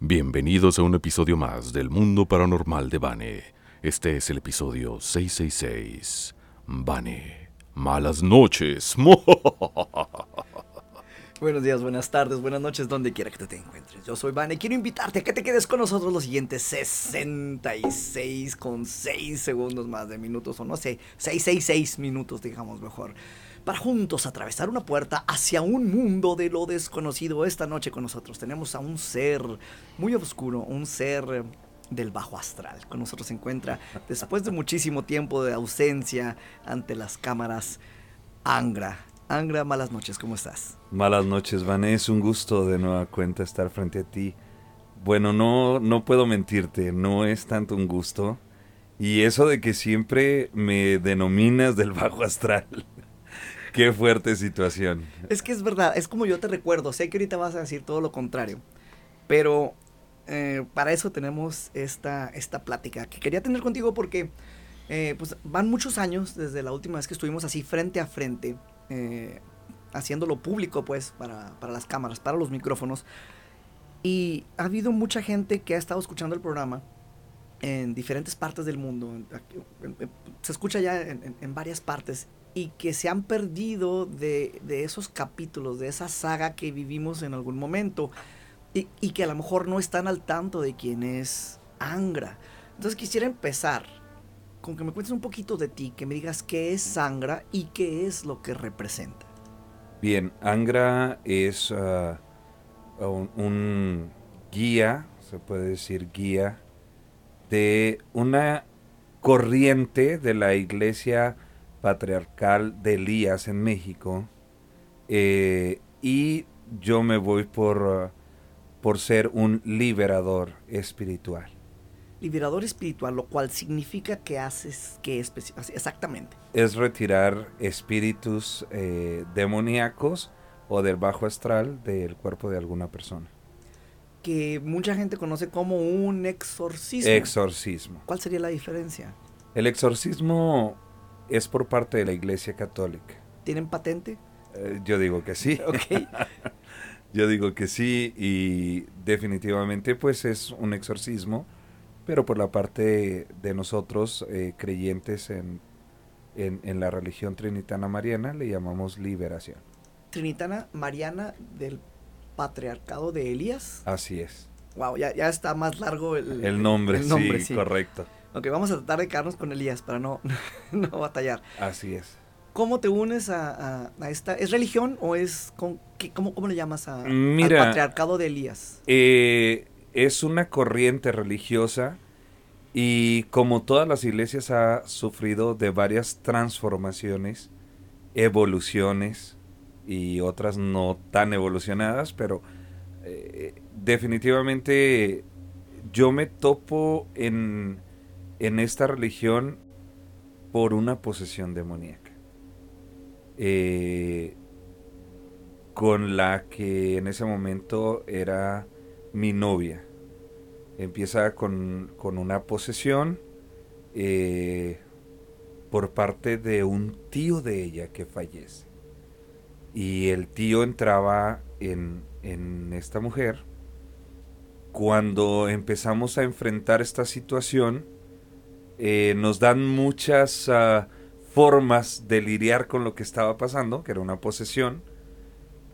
Bienvenidos a un episodio más del Mundo Paranormal de Bane. Este es el episodio 666. Bane, malas noches. Buenos días, buenas tardes, buenas noches, donde quiera que te encuentres. Yo soy Vane quiero invitarte a que te quedes con nosotros los siguientes 66 con 6 segundos más de minutos, o no sé, 666 minutos, digamos mejor, para juntos atravesar una puerta hacia un mundo de lo desconocido. Esta noche con nosotros tenemos a un ser muy oscuro, un ser del bajo astral. Con nosotros se encuentra, después de muchísimo tiempo de ausencia ante las cámaras, Angra. Angra, malas noches, ¿cómo estás? Malas noches, Vané, un gusto de nueva cuenta estar frente a ti. Bueno, no, no puedo mentirte, no es tanto un gusto. Y eso de que siempre me denominas del bajo astral. Qué fuerte situación. Es que es verdad, es como yo te recuerdo. Sé que ahorita vas a decir todo lo contrario. Pero eh, para eso tenemos esta, esta plática que quería tener contigo porque eh, pues van muchos años desde la última vez que estuvimos así frente a frente, eh, haciéndolo público pues para, para las cámaras, para los micrófonos. Y ha habido mucha gente que ha estado escuchando el programa en diferentes partes del mundo. Se escucha ya en, en varias partes y que se han perdido de, de, esos capítulos, de esa saga que vivimos en algún momento y, y, que a lo mejor no están al tanto de quién es Angra. Entonces quisiera empezar con que me cuentes un poquito de ti, que me digas qué es Angra y qué es lo que representa. Bien, Angra es un, un guía, se puede decir guía, de una corriente de la iglesia patriarcal de Elías en México eh, y yo me voy por, uh, por ser un liberador espiritual. Liberador espiritual, lo cual significa que haces que exactamente. Es retirar espíritus eh, demoníacos o del bajo astral del cuerpo de alguna persona. Que mucha gente conoce como un exorcismo. Exorcismo. ¿Cuál sería la diferencia? El exorcismo es por parte de la Iglesia Católica. ¿Tienen patente? Eh, yo digo que sí. Ok. yo digo que sí y definitivamente pues es un exorcismo, pero por la parte de nosotros eh, creyentes en, en, en, la religión trinitana mariana le llamamos liberación. Trinitana mariana del patriarcado de Elías. Así es. Wow, ya, ya está más largo el, el nombre, el nombre sí, sí, correcto. Ok, vamos a tratar de quedarnos con Elías para no, no batallar. Así es. ¿Cómo te unes a, a, a esta? ¿Es religión o es... Con, qué, cómo, ¿Cómo le llamas a, Mira, al patriarcado de Elías? Eh, es una corriente religiosa y como todas las iglesias ha sufrido de varias transformaciones, evoluciones y otras no tan evolucionadas, pero eh, definitivamente yo me topo en en esta religión por una posesión demoníaca. Eh, con la que en ese momento era mi novia. Empieza con, con una posesión eh, por parte de un tío de ella que fallece. Y el tío entraba en, en esta mujer. Cuando empezamos a enfrentar esta situación, eh, nos dan muchas uh, formas de lidiar con lo que estaba pasando, que era una posesión,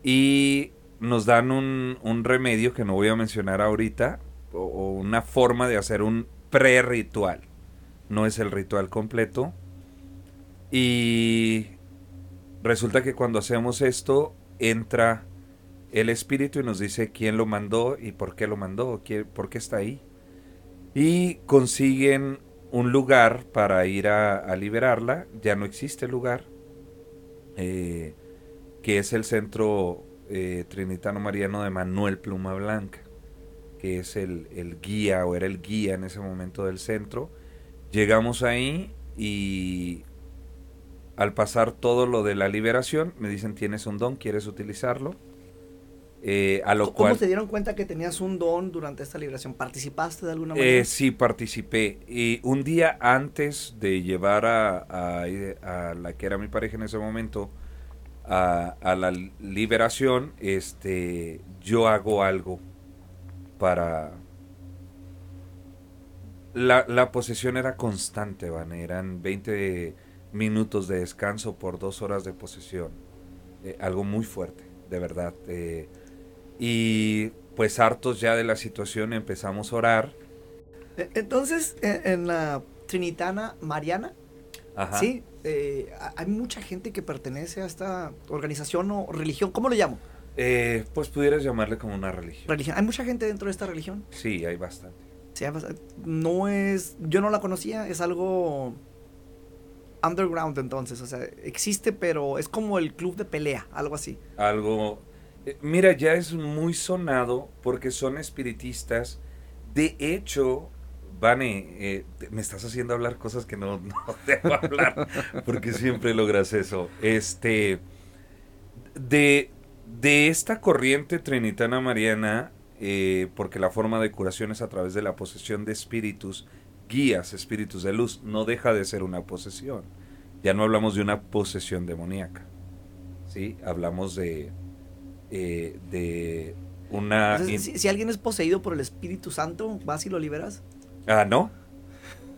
y nos dan un, un remedio que no voy a mencionar ahorita, o, o una forma de hacer un pre-ritual. No es el ritual completo. Y resulta que cuando hacemos esto, entra el espíritu y nos dice quién lo mandó y por qué lo mandó, por qué está ahí. Y consiguen un lugar para ir a, liberarla, ya no existe lugar, eh, que es el centro eh, trinitano mariano de Manuel Pluma Blanca, que es el, el, guía o era el guía en ese momento del centro. Llegamos ahí y al pasar todo lo de la liberación, me dicen tienes un don, ¿quieres utilizarlo? Eh, a lo ¿Cómo cual, se dieron cuenta que tenías un don durante esta liberación? ¿Participaste de alguna manera? Eh, sí, participé. Y un día antes de llevar a, a, a, la que era mi pareja en ese momento a, a la liberación, este, yo hago algo para... La, la posesión era constante, Van. Eran 20 minutos de descanso por dos horas de posesión. Eh, algo muy fuerte, de verdad. Eh, y pues hartos ya de la situación empezamos a orar. E, entonces, e, en, la Trinitana Mariana, sí, eh, hay mucha gente que pertenece a esta organización o religión. ¿Cómo lo llamo? pues pudieras llamarle como una religión. religión. ¿Hay mucha gente dentro de esta religión? Sí, hay bastante. Sí, no es, yo no la conocía, es algo underground entonces, o sea, existe, pero es como el club de pelea, algo así. Algo, eh, mira, ya es muy sonado porque son espiritistas. De hecho, Vane, eh, me estás haciendo hablar cosas que no, no debo hablar, porque siempre logras eso. Este, de, de esta corriente trinitana mariana, eh, porque la forma de curación es a través de la posesión de espíritus, guías, espíritus de luz, no deja de ser una posesión. Ya no hablamos de una posesión demoníaca. ¿sí? Hablamos de, eh, de una... si, alguien es poseído por el Espíritu Santo, ¿vas y lo liberas? Ah, no.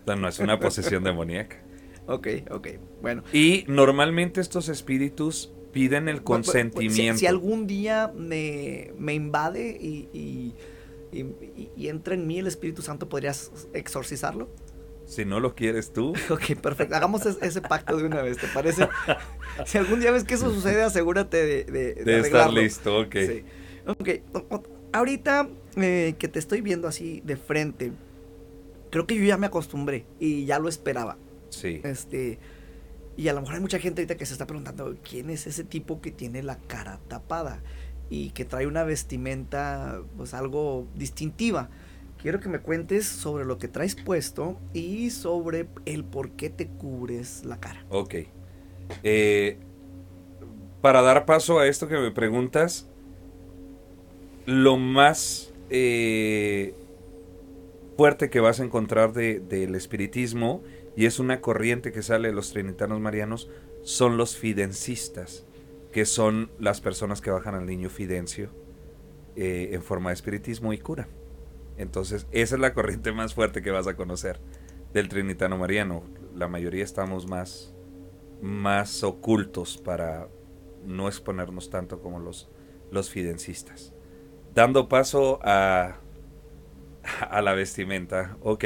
No, es una posesión demoníaca. Ok, ok, bueno. Y normalmente estos espíritus piden el consentimiento. si, algún día me, me invade y, y, entra en mí el Espíritu Santo, ¿podrías exorcizarlo? Si no lo quieres tú. Ok, perfecto. Hagamos ese pacto de una vez, ¿te parece? si algún día ves que eso sucede, asegúrate de, de, de, estar listo, ok. Sí. Ok, ahorita eh, que te estoy viendo así de frente, creo que yo ya me acostumbré y ya lo esperaba. Sí. Este, y a lo mejor hay mucha gente ahorita que se está preguntando, ¿quién es ese tipo que tiene la cara tapada? Y que trae una vestimenta, pues algo distintiva quiero que me cuentes sobre lo que traes puesto y sobre el por qué te cubres la cara. Ok. Eh, para dar paso a esto que me preguntas, lo más eh, fuerte que vas a encontrar del espiritismo, y es una corriente que sale de los trinitanos marianos, son los fidencistas, que son las personas que bajan al niño fidencio eh, en forma de espiritismo y cura. Entonces, esa es la corriente más fuerte que vas a conocer del Trinitano Mariano. La mayoría estamos más, más ocultos para no exponernos tanto como los, los fidencistas. Dando paso a, a la vestimenta. Ok.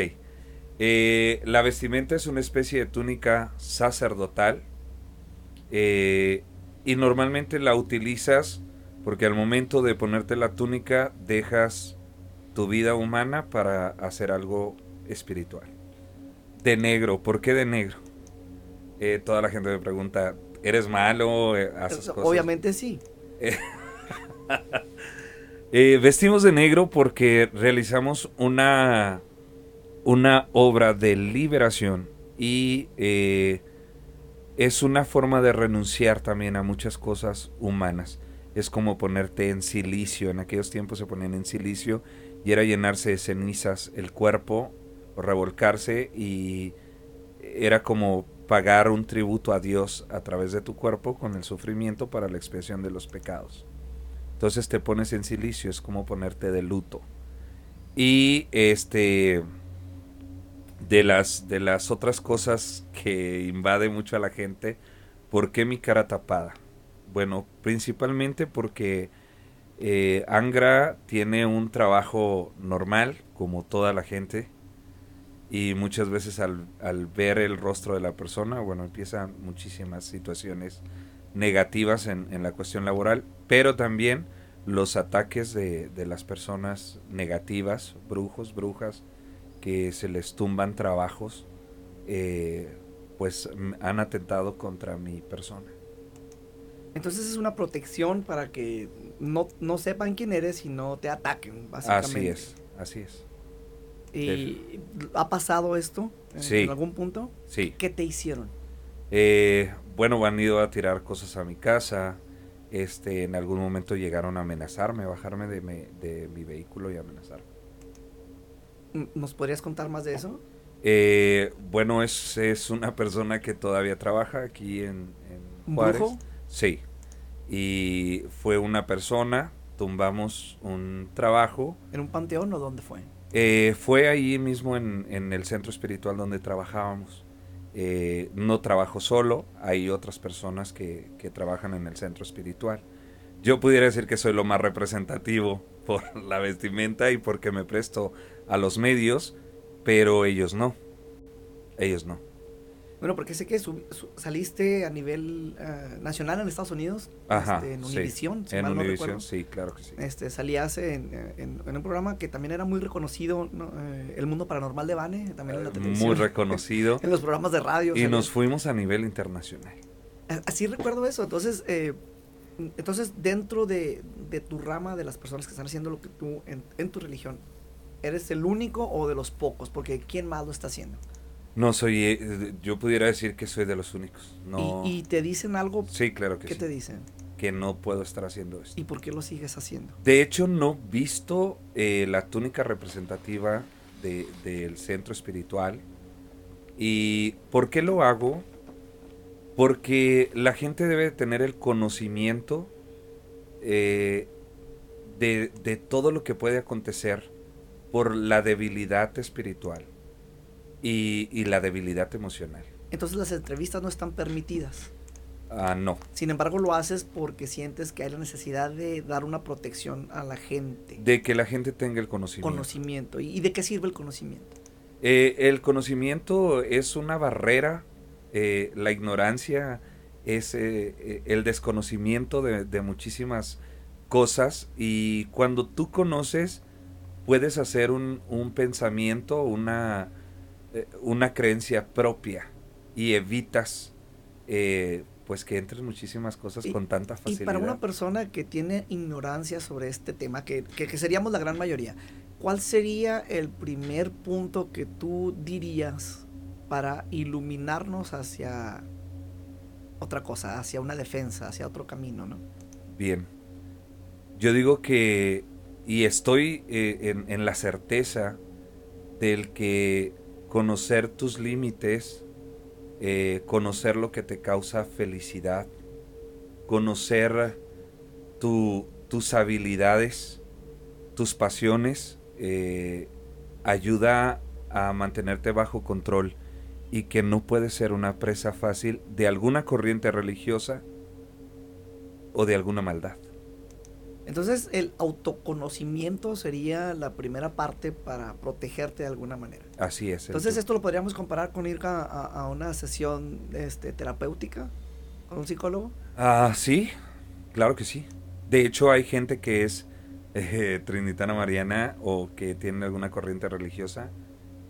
Eh, la vestimenta es una especie de túnica sacerdotal. Eh, y normalmente la utilizas porque al momento de ponerte la túnica dejas tu vida humana para hacer algo espiritual. De negro, ¿por qué de negro? Eh, toda la gente me pregunta, ¿eres malo? Eh, ¿Haces cosas? Obviamente sí. Eh, vestimos de negro porque realizamos una, una obra de liberación y es una forma de renunciar también a muchas cosas humanas. Es como ponerte en silicio. En aquellos tiempos se ponían en silicio y era llenarse de cenizas el cuerpo o revolcarse y era como pagar un tributo a Dios a través de tu cuerpo con el sufrimiento para la expiación de los pecados. Entonces te pones en silicio, es como ponerte de luto. Y este de las de las otras cosas que invade mucho a la gente, ¿por qué mi cara tapada? Bueno, principalmente porque eh, Angra tiene un trabajo normal, como toda la gente, y muchas veces al, ver el rostro de la persona, bueno, empiezan muchísimas situaciones negativas en, la cuestión laboral, pero también los ataques de, las personas negativas, brujos, brujas, que se les tumban trabajos, eh, pues han atentado contra mi persona. Entonces es una protección para que no, no sepan quién eres y no te ataquen, básicamente. Así es, así es. ¿Y ha pasado esto en, algún punto? Sí. ¿Qué te hicieron? Eh, bueno, han ido a tirar cosas a mi casa. Este, en algún momento llegaron a amenazarme, bajarme de mi, de mi vehículo y amenazarme. ¿Nos podrías contar más de eso? Eh, bueno, es, es una persona que todavía trabaja aquí en, en Juárez. Sí. Y fue una persona, tumbamos un trabajo. ¿En un panteón o dónde fue? Eh, fue ahí mismo en, en, el centro espiritual donde trabajábamos. Eh, no trabajo solo, hay otras personas que, que, trabajan en el centro espiritual. Yo pudiera decir que soy lo más representativo por la vestimenta y porque me presto a los medios, pero ellos no. Ellos no. Bueno, porque sé que saliste a nivel uh, nacional en Estados Unidos, Ajá, este, en Univision, sí. en mal no Univision, sí, claro que sí. Este, salías en, en, en, un programa que también era muy reconocido, ¿no? eh, El Mundo Paranormal de Bane, también en la televisión. Muy reconocido. en los programas de radio. Y nos fuimos a nivel internacional. Así recuerdo eso, entonces... Eh, entonces, dentro de, de, tu rama, de las personas que están haciendo lo que tú en, en tu religión, ¿eres el único o de los pocos? Porque ¿quién más lo está haciendo? No soy, eh, yo pudiera decir que soy de los únicos. No. ¿Y, y te dicen algo? Sí, claro que ¿Qué sí. te dicen? Que no puedo estar haciendo esto. ¿Y por qué lo sigues haciendo? De hecho, no visto eh, la túnica representativa de, del centro espiritual. ¿Y por qué lo hago? Porque la gente debe tener el conocimiento eh, de, de todo lo que puede acontecer por la debilidad espiritual y, y, la debilidad emocional. Entonces las entrevistas no están permitidas. Ah, no. Sin embargo, lo haces porque sientes que hay la necesidad de dar una protección a la gente. De que la gente tenga el conocimiento. Conocimiento. ¿Y de qué sirve el conocimiento? Eh, el conocimiento es una barrera, eh, la ignorancia es eh, el desconocimiento de, de muchísimas cosas y cuando tú conoces puedes hacer un, un pensamiento, una, eh, una creencia propia y evitas eh, pues que entren muchísimas cosas y, con tanta facilidad. Y para una persona que tiene ignorancia sobre este tema, que, que, que, seríamos la gran mayoría, ¿cuál sería el primer punto que tú dirías para iluminarnos hacia otra cosa, hacia una defensa, hacia otro camino, ¿no? Bien. Yo digo que, y estoy eh, en, en la certeza del que conocer tus límites, eh, conocer lo que te causa felicidad, conocer tu, tus habilidades, tus pasiones, eh, ayuda a mantenerte bajo control y que no puedes ser una presa fácil de alguna corriente religiosa o de alguna maldad. Entonces el autoconocimiento sería la primera parte para protegerte de alguna manera. Así es. Entonces esto lo podríamos comparar con ir a, a, a una sesión este, terapéutica con un psicólogo. Ah, sí, claro que sí. De hecho hay gente que es eh, trinitana mariana o que tiene alguna corriente religiosa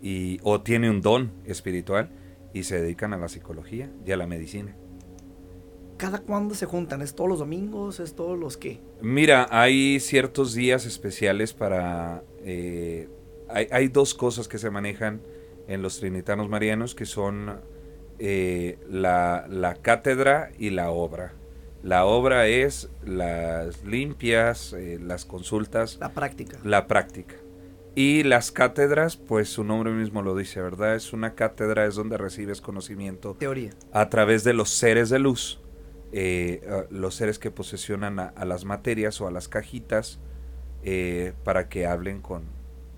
y, o tiene un don espiritual y se dedican a la psicología y a la medicina. ¿Cada cuándo se juntan? ¿Es todos los domingos? ¿Es todos los qué? Mira, hay ciertos días especiales para... Eh, hay, hay, dos cosas que se manejan en los trinitanos marianos que son eh, la, la, cátedra y la obra. La obra es las limpias, eh, las consultas. La práctica. La práctica. Y las cátedras, pues su nombre mismo lo dice, ¿verdad? Es una cátedra, es donde recibes conocimiento. Teoría. A través de los seres de luz eh, los seres que posesionan a, a, las materias o a las cajitas eh, para que hablen con,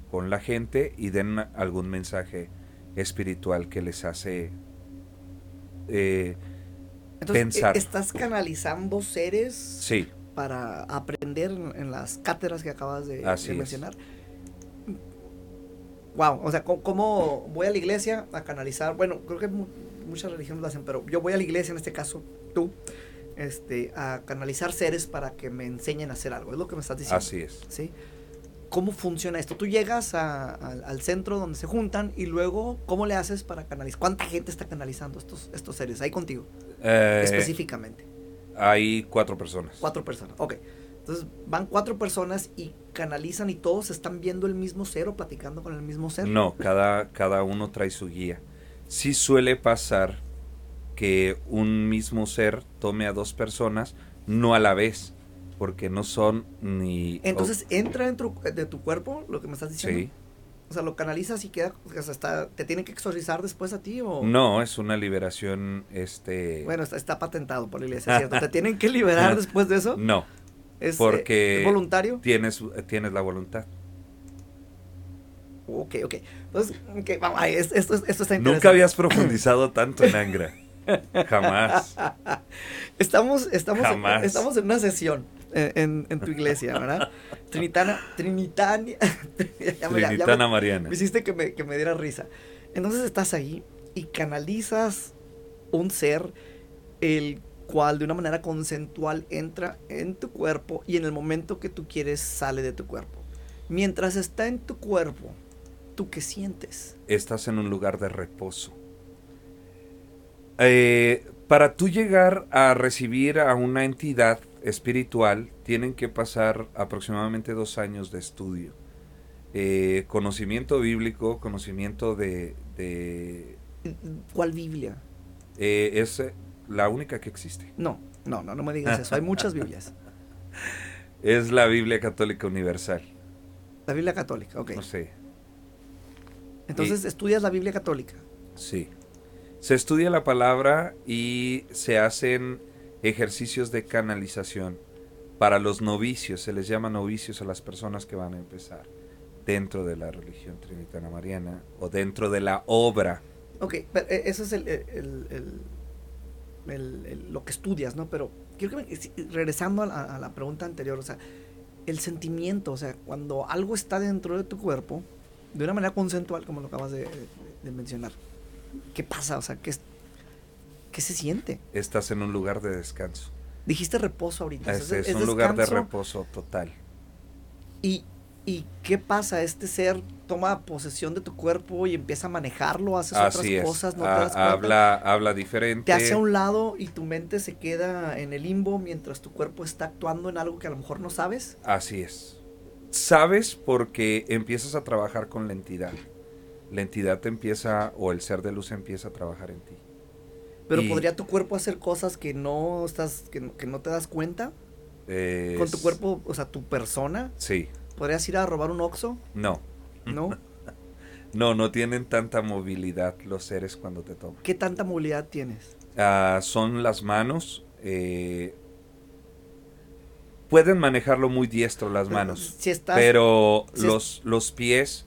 con, la gente y den algún mensaje espiritual que les hace eh, Entonces, pensar. ¿Estás canalizando seres sí. para aprender en, las cátedras que acabas de mencionar? Wow, o sea, ¿cómo voy a la iglesia a canalizar? Bueno, creo que muchas religiones lo hacen, pero yo voy a la iglesia, en este caso tú, este, a canalizar seres para que me enseñen a hacer algo. Es lo que me estás diciendo. Así es. ¿sí? ¿Cómo funciona esto? Tú llegas a, a, al centro donde se juntan y luego, ¿cómo le haces para canalizar? ¿Cuánta gente está canalizando estos, estos seres ahí contigo? Eh, específicamente. Hay cuatro personas. Cuatro personas, ok. Entonces van cuatro personas y canalizan y todos están viendo el mismo ser o platicando con el mismo ser. No, cada, cada uno trae su guía. Sí suele pasar que un mismo ser tome a dos personas, no a la vez, porque no son ni... Entonces entra dentro de tu cuerpo lo que me estás diciendo. Sí. O sea, lo canalizas y queda, o sea, está, ¿te tienen que exorcizar después a ti o...? No, es una liberación, este... Bueno, está, está patentado por la iglesia, ¿cierto? ¿Te tienen que liberar después de eso? No. ¿Es, eh, Porque ¿es voluntario? Tienes, tienes la voluntad. Ok, ok. Entonces, ok, vamos, esto, es- esto está interesante. Nunca habías profundizado tanto en Angra. Jamás. Estamos, estamos, Jamás. estamos en una sesión en, en- en tu iglesia, ¿verdad? Trinitana, Trinitania. ya me- ya me- Trinitana Mariana. Me hiciste que me, que me diera risa. Entonces estás ahí y canalizas un ser el cual de una manera consensual entra en tu cuerpo y en el momento que tú quieres sale de tu cuerpo. Mientras está en tu cuerpo, ¿tú qué sientes? Estás en un lugar de reposo. Eh, para tú llegar a recibir a una entidad espiritual, tienen que pasar aproximadamente dos años de estudio. Eh, conocimiento bíblico, conocimiento de... de- ¿Cuál Biblia? eh, es eh, la única que existe. No, no, no, no me digas eso. Hay muchas Biblias. Es la Biblia Católica Universal. La Biblia católica, ok. No sé. Entonces estudias la Biblia católica. Sí. Se estudia la palabra y se hacen ejercicios de canalización para los novicios. Se les llama novicios a las personas que van a empezar dentro de la religión trinitana mariana o dentro de la obra. Ok, pero eh, eso es el, el- el- el- el- lo que estudias, ¿no? Pero quiero que me- regresando a la, a la pregunta anterior, o sea, el sentimiento, o sea, cuando algo está dentro de tu cuerpo, de una manera consensual, como lo acabas de, mencionar, ¿qué pasa? O sea, ¿qué, ¿qué se siente? Estás en un lugar de descanso. Dijiste reposo ahorita. o Es, sea, es un lugar de reposo total. ¿Y, ¿Y qué pasa? Este ser toma posesión de tu cuerpo y empieza a manejarlo, haces otras es. cosas, no te das cuenta. habla, habla diferente. te hace a un lado y tu mente se queda en el limbo mientras tu cuerpo está actuando en algo que a lo mejor no sabes. Así es. Sabes porque empiezas a trabajar con la entidad. La entidad te empieza, o el ser de luz empieza a trabajar en ti. Pero Y- podría tu cuerpo hacer cosas que no estás, que, no- que no te das cuenta Es- con tu cuerpo, o sea, tu persona. Sí. ¿Podrías ir a robar un oxo? No. ¿No? No, no tienen tanta movilidad los seres cuando te toman. ¿Qué tanta movilidad tienes? Ah, son las manos. eh, pueden manejarlo muy diestro las manos. Si estás, Pero si es- los, los pies,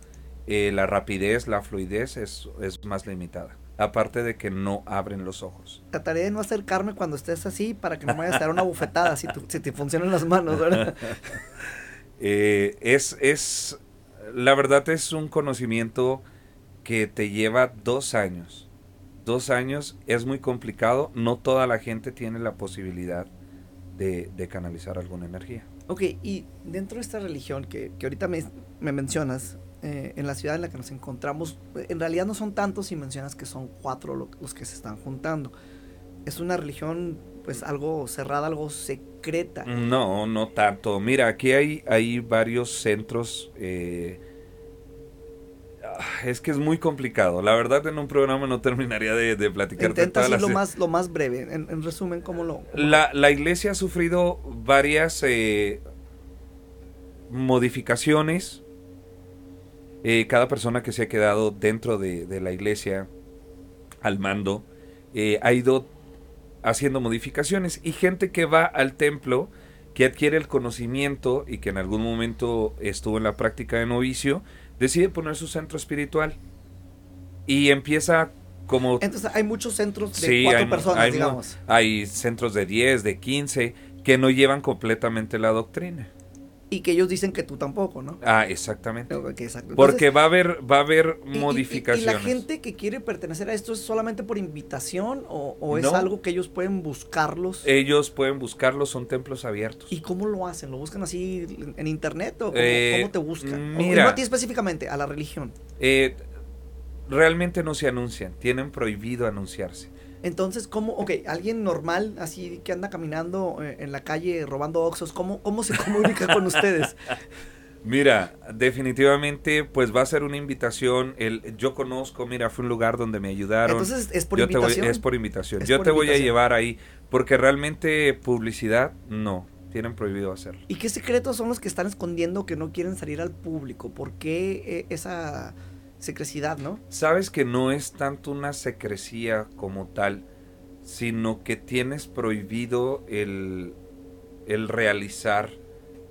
eh, la rapidez, la fluidez es, es más limitada. Aparte de que no abren los ojos. trataré de no acercarme cuando estés así para que no me vayas a dar una bufetada si, tu- si te funcionan las manos, ¿verdad? Eh, es, es, la verdad es un conocimiento que te lleva dos años. Dos años es muy complicado. No toda la gente tiene la posibilidad de, de canalizar alguna energía. Ok, y dentro de esta religión que, que ahorita me, me mencionas, eh, en la ciudad en la que nos encontramos, en realidad no son tantos y mencionas que son cuatro lo- los que se están juntando. Es una religión, pues, algo cerrada, algo secreta. No, no tanto. Mira, aquí hay, hay varios centros. eh, es que es muy complicado. La verdad, en un programa no terminaría de, de platicarte Intenta lo más, lo más breve, en, en resumen, ¿cómo lo...? cómo- La, la iglesia ha sufrido varias eh, modificaciones. Eh, cada persona que se ha quedado dentro de, de la iglesia al mando eh, ha ido haciendo modificaciones y gente que va al templo que adquiere el conocimiento y que en algún momento estuvo en la práctica de novicio decide poner su centro espiritual y empieza como Entonces, hay muchos centros de Sí, cuatro hay personas, hay digamos. Hay centros de 10, de 15, que no llevan completamente la doctrina. Y que ellos dicen que tú tampoco, ¿no? Ah, exactamente. Porque va a haber, va a haber y- y- y- modificaciones. ¿Y, la gente que quiere pertenecer a esto es solamente por invitación o, o es No. algo que ellos pueden buscarlos? Ellos pueden buscarlo, son templos abiertos. ¿Y cómo lo hacen? ¿Lo buscan así en, en internet o cómo, Eh, cómo te buscan? Mira. no a ti específicamente, a la religión. Eh, realmente no se anuncian, tienen prohibido anunciarse. Entonces, ¿cómo, ok, alguien normal, así que anda caminando eh, en la calle robando oxos, ¿cómo, cómo se comunica con ustedes? Mira, definitivamente, pues va a ser una invitación. El, yo conozco, mira, fue un lugar donde me ayudaron. Entonces, ¿es por Yo te voy- invitación? es por invitación. Es yo por te voy a llevar ahí, porque realmente publicidad, no, tienen prohibido hacerlo. ¿Y qué secretos son los que están escondiendo que no quieren salir al público? ¿Por qué eh, esa secrecidad, no? Sabes que no es tanto una secrecía como tal, sino que tienes prohibido el, el realizar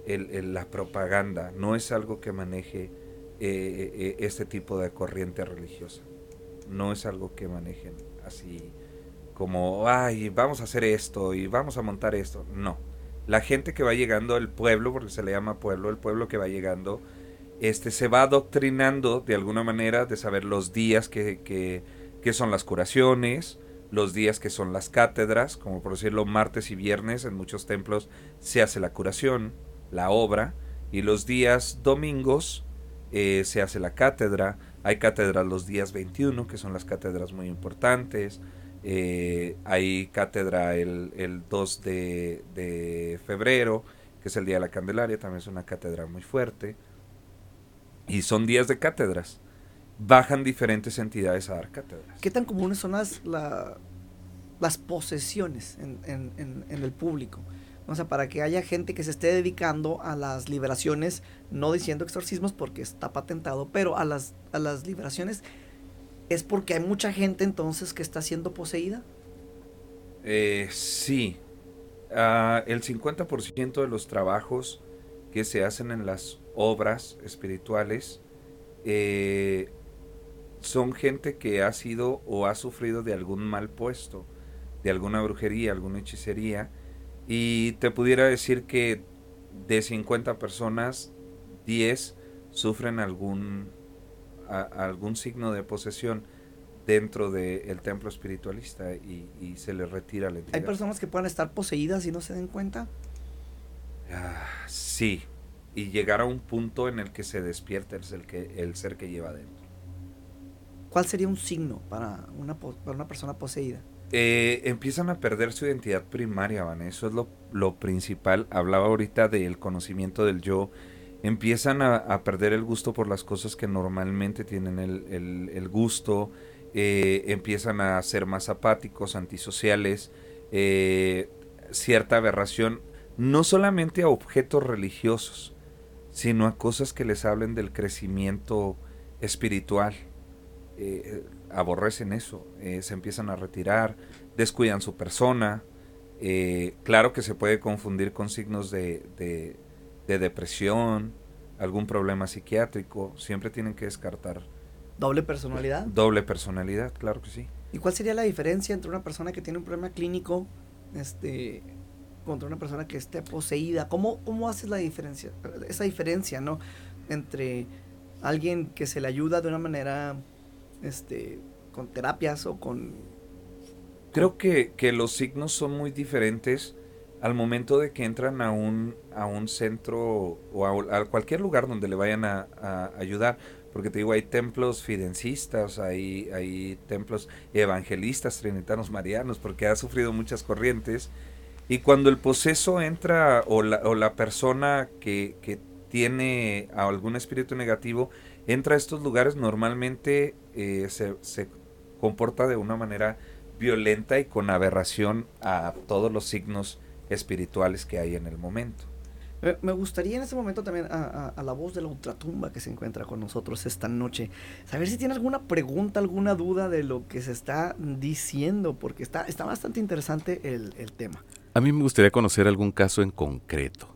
la propaganda, no es algo que maneje eh, este tipo de corriente religiosa. No es algo que manejen así como, ay, vamos a hacer esto y vamos a montar esto. No. La gente que va llegando al pueblo, porque se le llama pueblo, el pueblo que va llegando, este, se va adoctrinando de alguna manera de saber los días que, que, son las curaciones, los días que son las cátedras, como por decirlo, martes y viernes en muchos templos se hace la curación, la obra, y los días domingos eh, se hace la cátedra. Hay cátedras los días 21, que son las cátedras muy importantes. Eh, hay cátedra el, el 2 de, de, febrero, que es el Día de la Candelaria, también es una cátedra muy fuerte. Y son días de cátedras. Bajan diferentes entidades a dar cátedras. ¿Qué tan comunes son las, las posesiones en, en, en, el público? O sea, para que haya gente que se esté dedicando a las liberaciones, no diciendo exorcismos porque está patentado, pero a las, a las liberaciones ¿Es porque hay mucha gente entonces que está siendo poseída? Eh, sí. Uh, el 50% de los trabajos que se hacen en las obras espirituales eh, son gente que ha sido o ha sufrido de algún mal puesto, de alguna brujería, alguna hechicería. Y te pudiera decir que de 50 personas, 10 sufren algún algún signo de posesión dentro del templo espiritualista y, se le retira la entidad. ¿Hay personas que puedan estar poseídas y no se den cuenta? Ah, sí, y llegar a un punto en el que se despierta el, que, el ser que lleva dentro. ¿Cuál sería un signo para una, para una persona poseída? Eh, empiezan a perder su identidad primaria, Van. Eso es lo, lo principal. Hablaba ahorita del conocimiento del yo empiezan a, perder el gusto por las cosas que normalmente tienen el, gusto, eh, empiezan a ser más apáticos, antisociales, eh, cierta aberración, no solamente a objetos religiosos, sino a cosas que les hablen del crecimiento espiritual. Eh, aborrecen eso, se empiezan a retirar, descuidan su persona. claro que se puede confundir con signos de de depresión, algún problema psiquiátrico, siempre tienen que descartar. ¿Doble personalidad? Doble personalidad, claro que sí. ¿Y cuál sería la diferencia entre una persona que tiene un problema clínico este, contra una persona que esté poseída? ¿Cómo, cómo haces la diferencia? Esa diferencia, ¿no? Entre alguien que se le ayuda de una manera este, con terapias o con... Creo que, que los signos son muy diferentes al momento de que entran a un, a un centro o a, cualquier lugar donde le vayan a, ayudar, porque te digo, hay templos fidencistas, hay, hay templos evangelistas, trinitanos, marianos, porque ha sufrido muchas corrientes, y cuando el poseso entra o la, o la persona que, que tiene algún espíritu negativo, entra a estos lugares, normalmente eh, se, se comporta de una manera violenta y con aberración a todos los signos espirituales que hay en el momento. Me gustaría en este momento también a, la voz de la ultratumba que se encuentra con nosotros esta noche, saber si tiene alguna pregunta, alguna duda de lo que se está diciendo, porque está, está bastante interesante el, tema. A mí me gustaría conocer algún caso en concreto,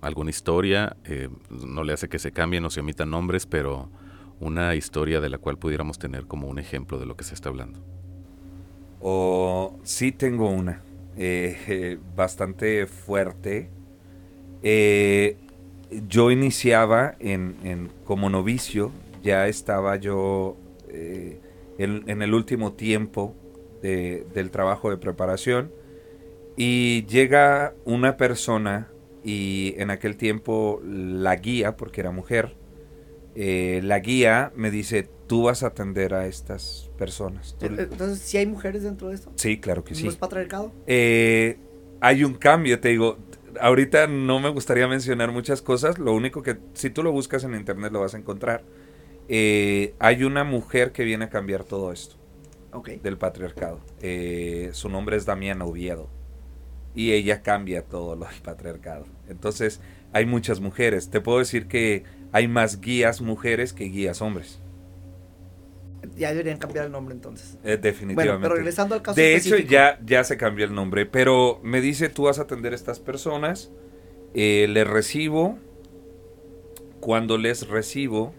alguna historia, eh, no le hace que se cambien o se omitan nombres, pero una historia de la cual pudiéramos tener como un ejemplo de lo que se está hablando. O sí tengo una. Eh, bastante fuerte. Eh, yo iniciaba en, como novicio, ya estaba yo eh, en, el último tiempo del trabajo de preparación y llega una persona y en aquel tiempo la guía, porque era mujer, la guía me dice, tú vas a atender a estas personas. Eh, entonces, ¿sí hay mujeres dentro de esto? Sí, claro que sí. ¿No es patriarcado? Eh, hay un cambio, te digo. Ahorita no me gustaría mencionar muchas cosas. Lo único que, si tú lo buscas en internet, lo vas a encontrar. Eh, hay una mujer que viene a cambiar todo esto. Del patriarcado. su nombre es Damiana Oviedo. Y ella cambia todo lo del patriarcado. Entonces, hay muchas mujeres. Te puedo decir que hay más guías mujeres que guías hombres. Ya deberían cambiar el nombre entonces. Eh, definitivamente. pero regresando al caso De hecho, ya, ya se cambió el nombre, pero me dice, tú vas a atender a estas personas Eh, les recibo, cuando les recibo,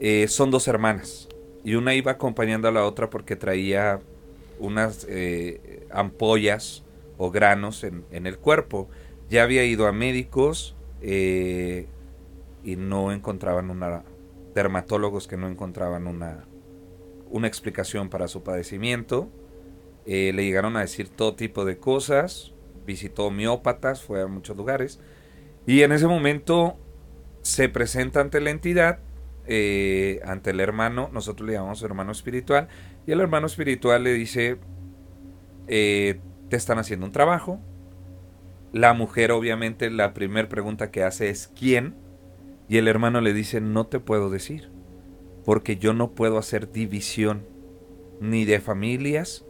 eh, son dos hermanas. Y una iba acompañando a la otra porque traía unas eh, ampollas o granos en, el cuerpo. Ya había ido a médicos y no encontraban una... dermatólogos que no encontraban una, una explicación para su padecimiento. le llegaron a decir todo tipo de cosas visitó homeópatas, fue a muchos lugares. Y en ese momento se presenta ante la entidad, eh, ante el hermano, nosotros le llamamos hermano espiritual, y el hermano espiritual le dice, eh, están haciendo un trabajo. La mujer obviamente la primera pregunta que hace es ¿quién? Y el hermano le dice, no te puedo decir, porque yo no puedo hacer división ni de familias,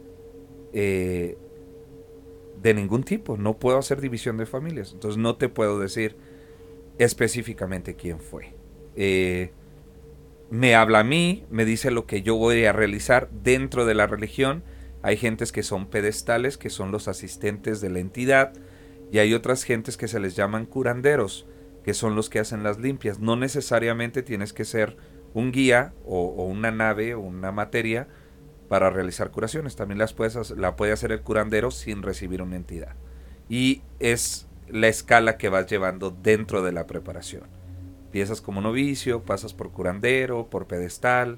eh, de ningún tipo. No puedo hacer división de familias. Entonces no te puedo decir específicamente quién fue. Eh, me habla a mí, me dice lo que yo voy a realizar dentro de la religión. Hay gentes que son pedestales, que son los asistentes de la entidad, y hay otras gentes que se les llaman curanderos, que son los que hacen las limpias. No necesariamente tienes que ser un guía o, una nave o una materia para realizar curaciones. También las puedes, la puede hacer el curandero sin recibir una entidad. Y es la escala que vas llevando dentro de la preparación. Empiezas como novicio, pasas por curandero, por pedestal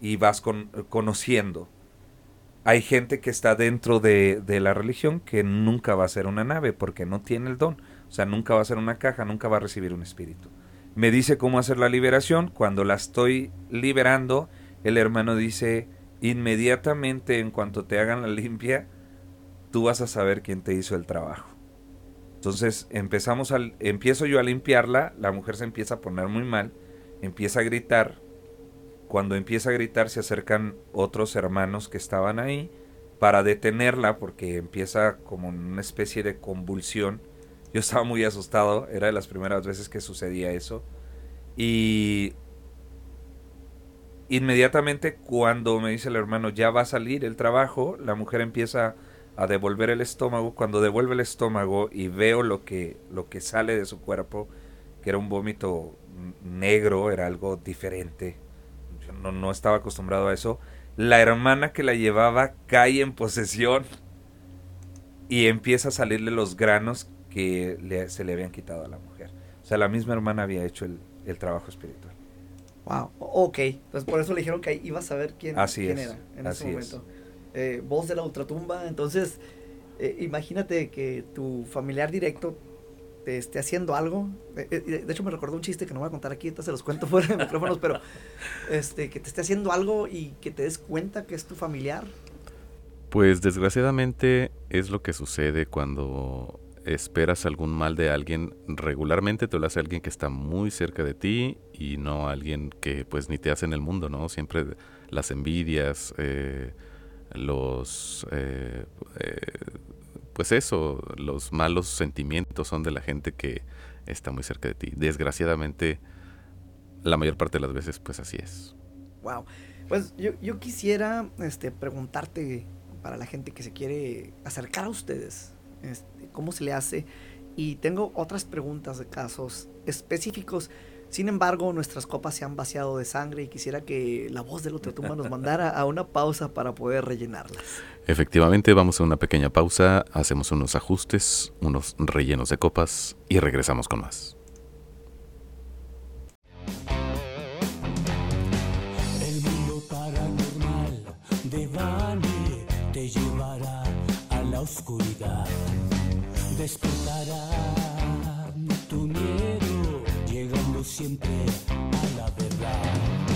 y vas conociendo. Hay gente que está dentro de, de la religión que nunca va a ser una nave porque no tiene el don. O sea, nunca va a ser una caja, nunca va a recibir un espíritu. Me dice cómo hacer la liberación. Cuando la estoy liberando, el hermano dice, inmediatamente en cuanto te hagan la limpia, tú vas a saber quién te hizo el trabajo. Entonces empezamos empiezo yo a limpiarla, la mujer se empieza a poner muy mal, empieza a gritar. Cuando empieza a gritar se acercan otros hermanos que estaban ahí para detenerla porque empieza como una especie de convulsión. Yo estaba muy asustado, era de las primeras veces que sucedía eso. Y Inmediatamente cuando me dice el hermano ya va a salir el trabajo, la mujer empieza a devolver el estómago. Cuando devuelve el estómago y veo lo que, lo que sale de su cuerpo, que era un vómito negro, era algo diferente. No, no estaba acostumbrado a eso. La hermana que la llevaba cae en posesión y empieza a salirle los granos que se le habían quitado a la mujer. O sea, la misma hermana había hecho el trabajo espiritual. Wow, ok. Entonces por eso le dijeron que iba a saber quién, quién era en ese momento. Eh, voz de la ultratumba. Entonces, eh, imagínate que tu familiar directo te esté haciendo algo. de hecho, me recordó un chiste que no voy a contar aquí, entonces los cuento fuera de micrófonos, pero este, que te esté haciendo algo y que te des cuenta que es tu familiar. Pues desgraciadamente es lo que sucede cuando esperas algún mal de alguien, regularmente te lo hace alguien que está muy cerca de ti y no alguien que pues ni te hace en el mundo, ¿no? Siempre las envidias, eh, los... Eh, eh, pues eso, los malos sentimientos son de la gente que está muy cerca de ti. Desgraciadamente, la mayor parte de las veces pues así es. Wow. Pues yo, yo quisiera este, preguntarte para la gente que se quiere acercar a ustedes, este, cómo se le hace. Y tengo otras preguntas de casos específicos. Sin embargo, nuestras copas se han vaciado de sangre y quisiera que la voz del otro tumba nos mandara a una pausa para poder rellenarlas. Efectivamente, vamos a una pequeña pausa, hacemos unos ajustes, unos rellenos de copas y regresamos con más. El mundo paranormal de te llevará a la oscuridad despertará siempre a la verdad.